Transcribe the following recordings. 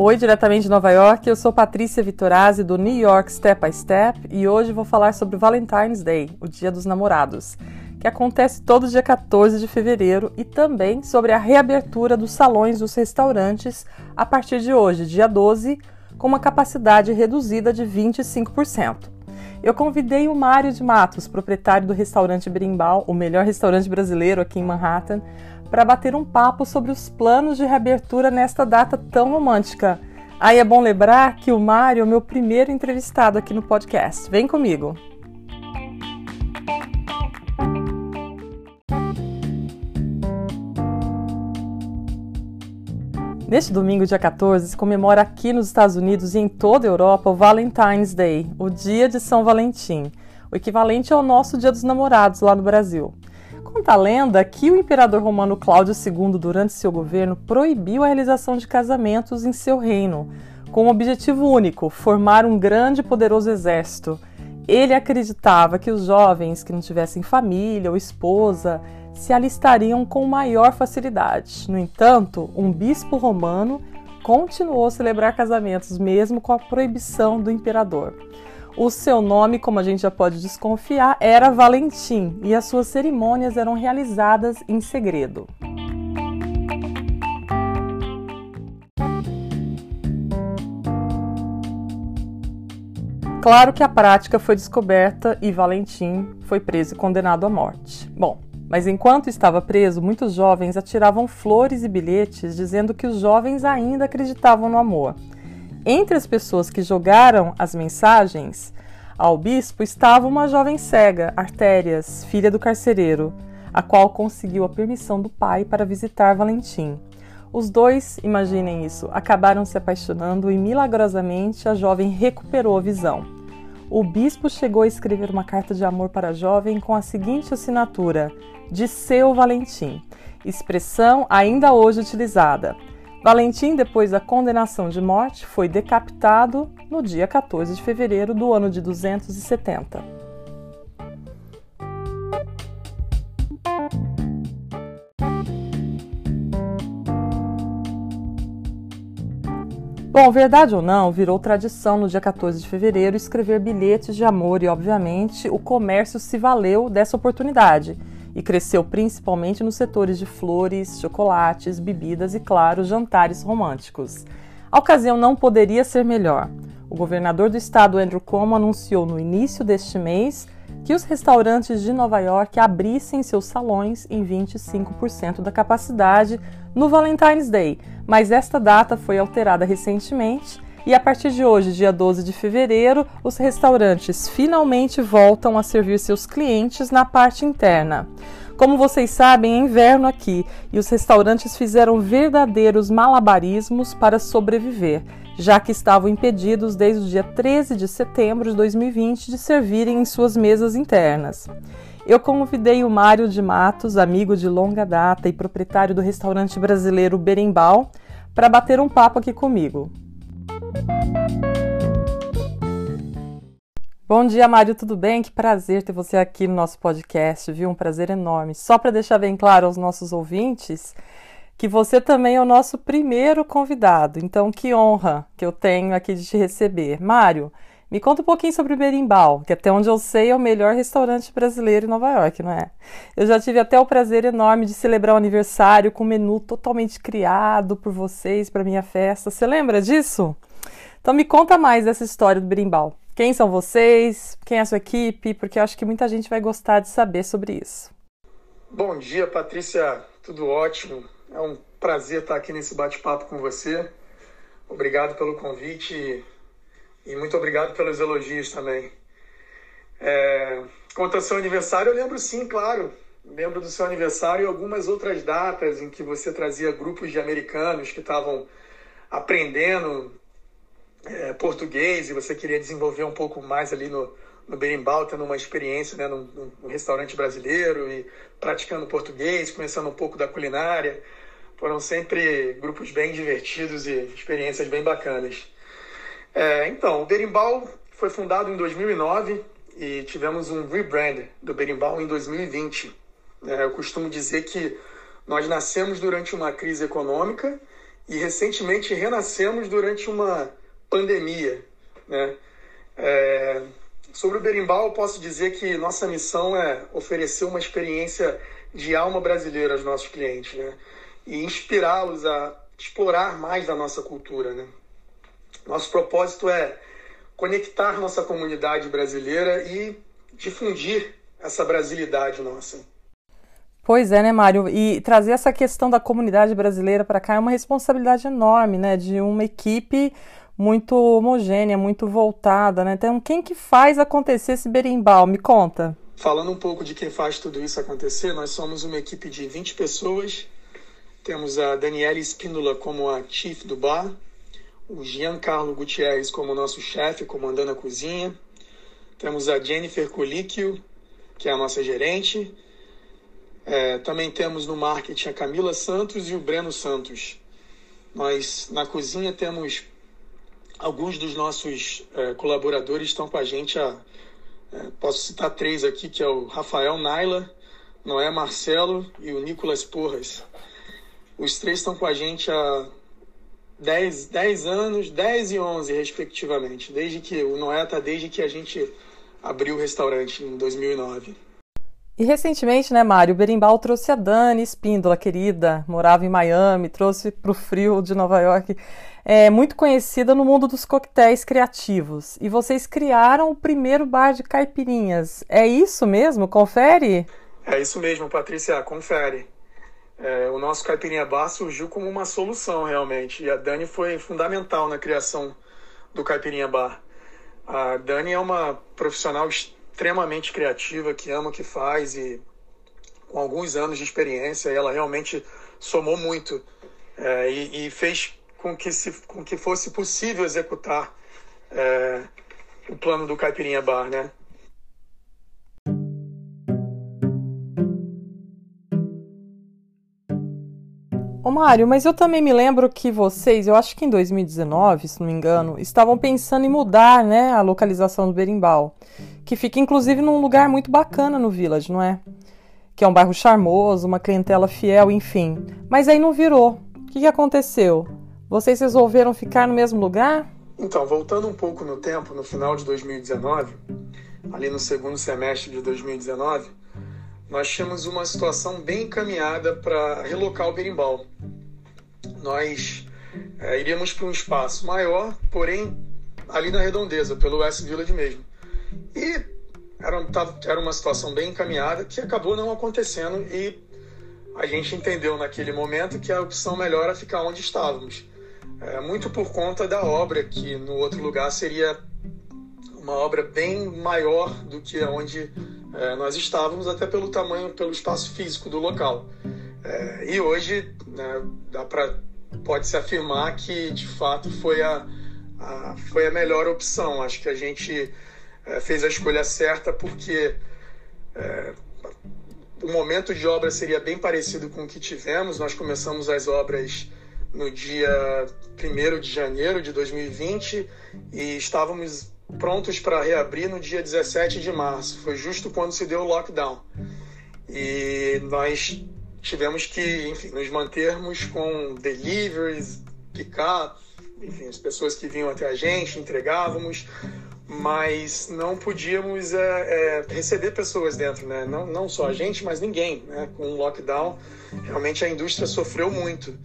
Oi, diretamente de Nova York, eu sou Patrícia Vitorazzi do New York Step by Step e hoje vou falar sobre Valentine's Day, o Dia dos Namorados, que acontece todo dia 14 de fevereiro e também sobre a reabertura dos salões dos restaurantes a partir de hoje, dia 12, com uma capacidade reduzida de 25%. Eu convidei o Mário de Matos, proprietário do restaurante Brimbal, o melhor restaurante brasileiro aqui em Manhattan, para bater um papo sobre os planos de reabertura nesta data tão romântica. Aí é bom lembrar que o Mário é o meu primeiro entrevistado aqui no podcast. Vem comigo! Neste domingo, dia 14, se comemora aqui nos Estados Unidos e em toda a Europa o Valentine's Day, o Dia de São Valentim, o equivalente ao nosso Dia dos Namorados lá no Brasil. Conta a lenda que o imperador romano Cláudio II, durante seu governo, proibiu a realização de casamentos em seu reino, com um objetivo único: formar um grande e poderoso exército. Ele acreditava que os jovens que não tivessem família ou esposa se alistariam com maior facilidade. No entanto, um bispo romano continuou a celebrar casamentos mesmo com a proibição do imperador. O seu nome, como a gente já pode desconfiar, era Valentim e as suas cerimônias eram realizadas em segredo. Claro que a prática foi descoberta e Valentim foi preso e condenado à morte. Bom, mas enquanto estava preso, muitos jovens atiravam flores e bilhetes dizendo que os jovens ainda acreditavam no amor. Entre as pessoas que jogaram as mensagens ao bispo estava uma jovem cega, Artérias, filha do carcereiro, a qual conseguiu a permissão do pai para visitar Valentim. Os dois, imaginem isso, acabaram se apaixonando e milagrosamente a jovem recuperou a visão. O bispo chegou a escrever uma carta de amor para a jovem com a seguinte assinatura: De seu Valentim, expressão ainda hoje utilizada. Valentim, depois da condenação de morte, foi decapitado no dia 14 de fevereiro do ano de 270. Bom, verdade ou não, virou tradição no dia 14 de fevereiro escrever bilhetes de amor e, obviamente, o comércio se valeu dessa oportunidade e cresceu principalmente nos setores de flores, chocolates, bebidas e, claro, jantares românticos. A ocasião não poderia ser melhor. O governador do estado, Andrew Cuomo, anunciou no início deste mês que os restaurantes de Nova York abrissem seus salões em 25% da capacidade no Valentine's Day, mas esta data foi alterada recentemente e a partir de hoje, dia 12 de fevereiro, os restaurantes finalmente voltam a servir seus clientes na parte interna. Como vocês sabem, é inverno aqui e os restaurantes fizeram verdadeiros malabarismos para sobreviver, já que estavam impedidos desde o dia 13 de setembro de 2020 de servirem em suas mesas internas. Eu convidei o Mário de Matos, amigo de longa data e proprietário do restaurante brasileiro Berimbau, para bater um papo aqui comigo. Bom dia, Mário, tudo bem? Que prazer ter você aqui no nosso podcast, viu? Um prazer enorme. Só para deixar bem claro aos nossos ouvintes que você também é o nosso primeiro convidado, então que honra que eu tenho aqui de te receber. Mário, me conta um pouquinho sobre o Berimbau, que até onde eu sei é o melhor restaurante brasileiro em Nova York, não é? Eu já tive até o prazer enorme de celebrar o aniversário com um menu totalmente criado por vocês para minha festa. Você lembra disso? Então me conta mais dessa história do Berimbau. Quem são vocês? Quem é a sua equipe? Porque eu acho que muita gente vai gostar de saber sobre isso. Bom dia, Patrícia. Tudo ótimo. É um prazer estar aqui nesse bate-papo com você. Obrigado pelo convite e muito obrigado pelos elogios também. É, quanto ao seu aniversário, eu lembro sim, claro. Lembro do seu aniversário e algumas outras datas em que você trazia grupos de americanos que estavam aprendendo é, português e você queria desenvolver um pouco mais ali no, no Berimbau, tendo uma experiência né, num, num, restaurante brasileiro e praticando português, conhecendo um pouco da culinária. Foram sempre grupos bem divertidos e experiências bem bacanas. É, então, o Berimbau foi fundado em 2009 e tivemos um rebrand do Berimbau em 2020. É, eu costumo dizer que nós nascemos durante uma crise econômica e recentemente renascemos durante uma pandemia. Né? É, sobre o berimbau, eu posso dizer que nossa missão é oferecer uma experiência de alma brasileira aos nossos clientes né? e inspirá-los a explorar mais da nossa cultura. Né? Nosso propósito é conectar nossa comunidade brasileira e difundir essa brasilidade nossa. Pois é, né, Mário? E trazer essa questão da comunidade brasileira para cá é uma responsabilidade enorme, né? De uma equipe muito homogênea, muito voltada, né? Então, quem que faz acontecer esse berimbau? Me conta. Falando um pouco de quem faz tudo isso acontecer, nós somos uma equipe de 20 pessoas. Temos a Daniela Espíndola como a chief do bar, o Giancarlo Gutierrez como nosso chefe, comandando a cozinha. Temos a Jennifer Colicchio, que é a nossa gerente. É, também temos no marketing a Camila Santos e o Breno Santos. Nós, na cozinha, temos alguns dos nossos é, colaboradores estão com a gente. A, é, posso citar três aqui, que é o Rafael Naila, Noé Marcelo e o Nicolas Porras. Os três estão com a gente há 10, 10 anos, 10 e 11, respectivamente. Desde que o Noé está desde que a gente abriu o restaurante em 2009. E recentemente, né, Mário, o Berimbau trouxe a Dani Espíndola, querida, morava em Miami, trouxe para o frio de Nova York, é muito conhecida no mundo dos coquetéis criativos. E vocês criaram o primeiro bar de caipirinhas. É isso mesmo? Confere? É isso mesmo, Patrícia, confere. É, o nosso Caipirinha Bar surgiu como uma solução, realmente. E a Dani foi fundamental na criação do Caipirinha Bar. A Dani é uma profissional extremamente criativa, que ama o que faz e com alguns anos de experiência, ela realmente somou muito é, e, e, fez com que, se, com que fosse possível executar é, o plano do Caipirinha Bar, né? Ô Mário, mas eu também me lembro que vocês, eu acho que em 2019, se não me engano, estavam pensando em mudar né, a localização do Berimbau, que fica inclusive num lugar muito bacana no Village, não é? Que é um bairro charmoso, uma clientela fiel, enfim. Mas aí não virou. O que, aconteceu? Vocês resolveram ficar no mesmo lugar? Então, voltando um pouco no tempo, no final de 2019, ali no segundo semestre de 2019, nós tínhamos uma situação bem encaminhada para relocar o berimbau. Nós é, iríamos para um espaço maior, porém ali na redondeza, pelo West Village mesmo. E era, era uma situação bem encaminhada que acabou não acontecendo e a gente entendeu naquele momento que a opção melhor era ficar onde estávamos. É, muito por conta da obra, que no outro lugar seria uma obra bem maior do que onde é, nós estávamos, até pelo tamanho, pelo espaço físico do local. É, e hoje né, dá pra, pode-se afirmar que de fato foi a, a, foi a melhor opção. Acho que a gente é, fez a escolha certa porque é, o momento de obra seria bem parecido com o que tivemos. Nós começamos as obras no dia 1 de janeiro de 2020 e estávamos prontos para reabrir no dia 17 de março. Foi justo quando se deu o lockdown. E nós tivemos que, enfim, nos mantermos com deliveries, pick-up, enfim, as pessoas que vinham até a gente, entregávamos, mas não podíamos é, é, receber pessoas dentro, né? Não, não só a gente, mas ninguém, né? Com o lockdown, realmente a indústria sofreu muito.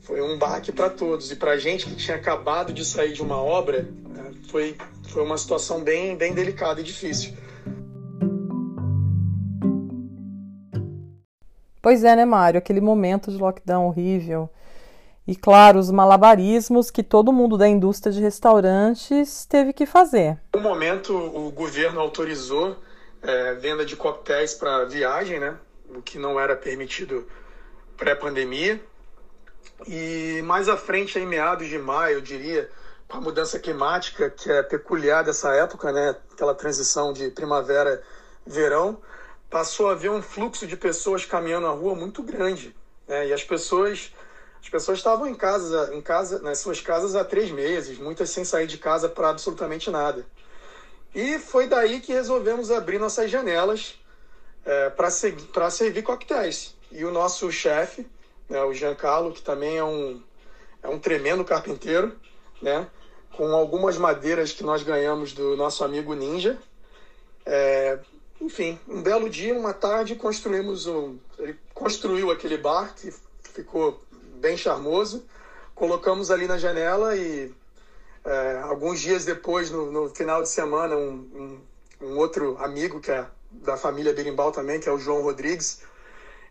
Foi um baque para todos. E para a gente que tinha acabado de sair de uma obra, foi, foi uma situação bem, bem delicada e difícil. Pois é, né, Mário? Aquele momento de lockdown horrível. E, claro, os malabarismos que todo mundo da indústria de restaurantes teve que fazer. No momento, o governo autorizou é, venda de coquetéis para viagem, né? O que não era permitido pré-pandemia. E mais à frente, em meados de maio, eu diria, com a mudança climática que é peculiar dessa época, né? Aquela transição de primavera-verão, passou a haver um fluxo de pessoas caminhando na rua muito grande, né? E as pessoas as pessoas estavam em casa, em casa, nas suas casas há três meses, muitas sem sair de casa para absolutamente nada. E foi daí que resolvemos abrir nossas janelas é, para servir coquetéis. E o nosso chefe, né, o Giancarlo, que também é um é um tremendo carpinteiro, né? Com algumas madeiras que nós ganhamos do nosso amigo Ninja. É, enfim, um belo dia, uma tarde, construímos um. Ele construiu aquele bar que ficou bem charmoso. Colocamos ali na janela e é, alguns dias depois, no, no, final de semana, um, um, um outro amigo que é da família Berimbau também, que é o João Rodrigues,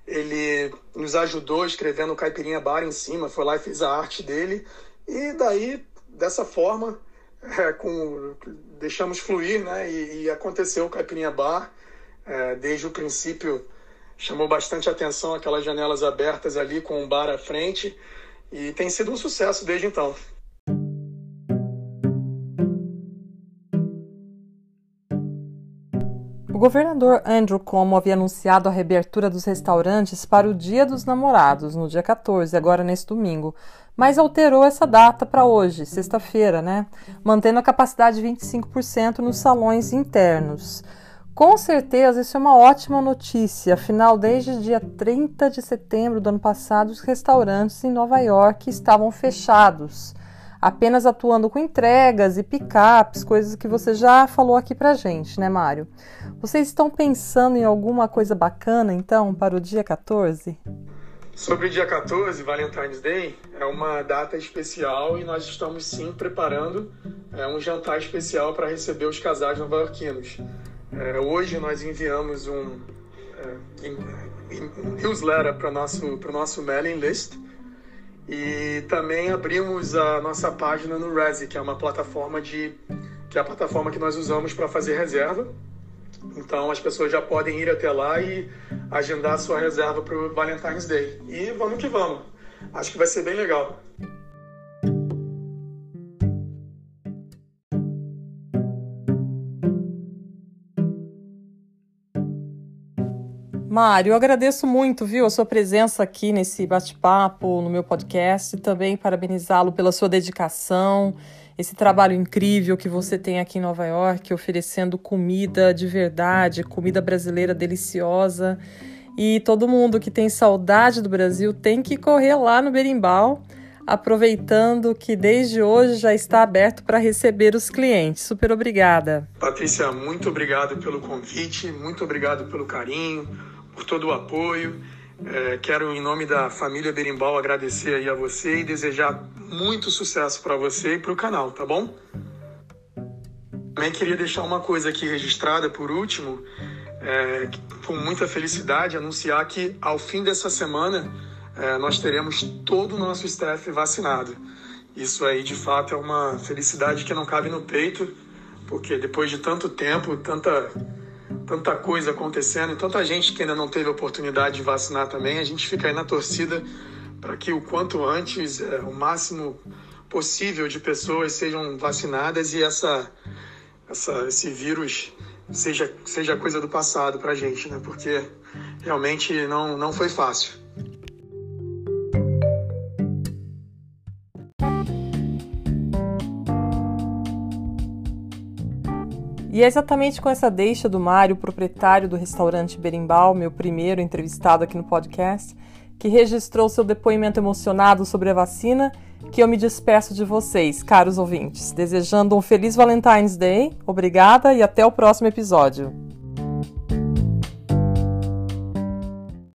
ele nos ajudou escrevendo Caipirinha Bar em cima, foi lá e fez a arte dele. E daí, dessa forma, é, com, deixamos fluir, né? E, e, aconteceu o Caipirinha Bar. É, desde o princípio, chamou bastante atenção aquelas janelas abertas ali com um bar à frente. E tem sido um sucesso desde então. governador Andrew Cuomo havia anunciado a reabertura dos restaurantes para o Dia dos Namorados, no dia 14, agora neste domingo, mas alterou essa data para hoje, sexta-feira, né? Mantendo a capacidade de 25% nos salões internos. Com certeza, isso é uma ótima notícia. Afinal, desde dia 30 de setembro do ano passado, os restaurantes em Nova York estavam fechados apenas atuando com entregas e picapes, coisas que você já falou aqui pra gente, né, Mário? Vocês estão pensando em alguma coisa bacana, então, para o dia 14? Sobre o dia 14, Valentine's Day, é uma data especial e nós estamos sim preparando é, um jantar especial para receber os casais nova-iorquinos. É, hoje nós enviamos um, é, um newsletter para o nosso, nosso mailing list, e também abrimos a nossa página no Resi, que é uma plataforma de que é a plataforma que nós usamos para fazer reserva. Então as pessoas já podem ir até lá e agendar a sua reserva para o Valentine's Day. E vamos que vamos. Acho que vai ser bem legal. Mário, eu agradeço muito, viu, a sua presença aqui nesse bate-papo no meu podcast e também parabenizá-lo pela sua dedicação, esse trabalho incrível que você tem aqui em Nova York, oferecendo comida de verdade, comida brasileira deliciosa. E todo mundo que tem saudade do Brasil tem que correr lá no Berimbau, aproveitando que desde hoje já está aberto para receber os clientes. Super obrigada. Patrícia, muito obrigado pelo convite, muito obrigado pelo carinho por todo o apoio. É, quero, em nome da família Berimbau, agradecer aí a você e desejar muito sucesso para você e para o canal, tá bom? Também queria deixar uma coisa aqui registrada por último, é, com muita felicidade, anunciar que ao fim dessa semana é, nós teremos todo o nosso staff vacinado. Isso aí, de fato, é uma felicidade que não cabe no peito, porque depois de tanto tempo, tanta tanta coisa acontecendo e tanta gente que ainda não teve oportunidade de vacinar também, a gente fica aí na torcida para que o quanto antes, é, o máximo possível de pessoas sejam vacinadas e essa, essa, esse vírus seja, seja coisa do passado para a gente, né? Porque realmente não, não foi fácil. E é exatamente com essa deixa do Mário, proprietário do restaurante Berimbau, meu primeiro entrevistado aqui no podcast, que registrou seu depoimento emocionado sobre a vacina, que eu me despeço de vocês, caros ouvintes, desejando um feliz Valentine's Day. Obrigada e até o próximo episódio.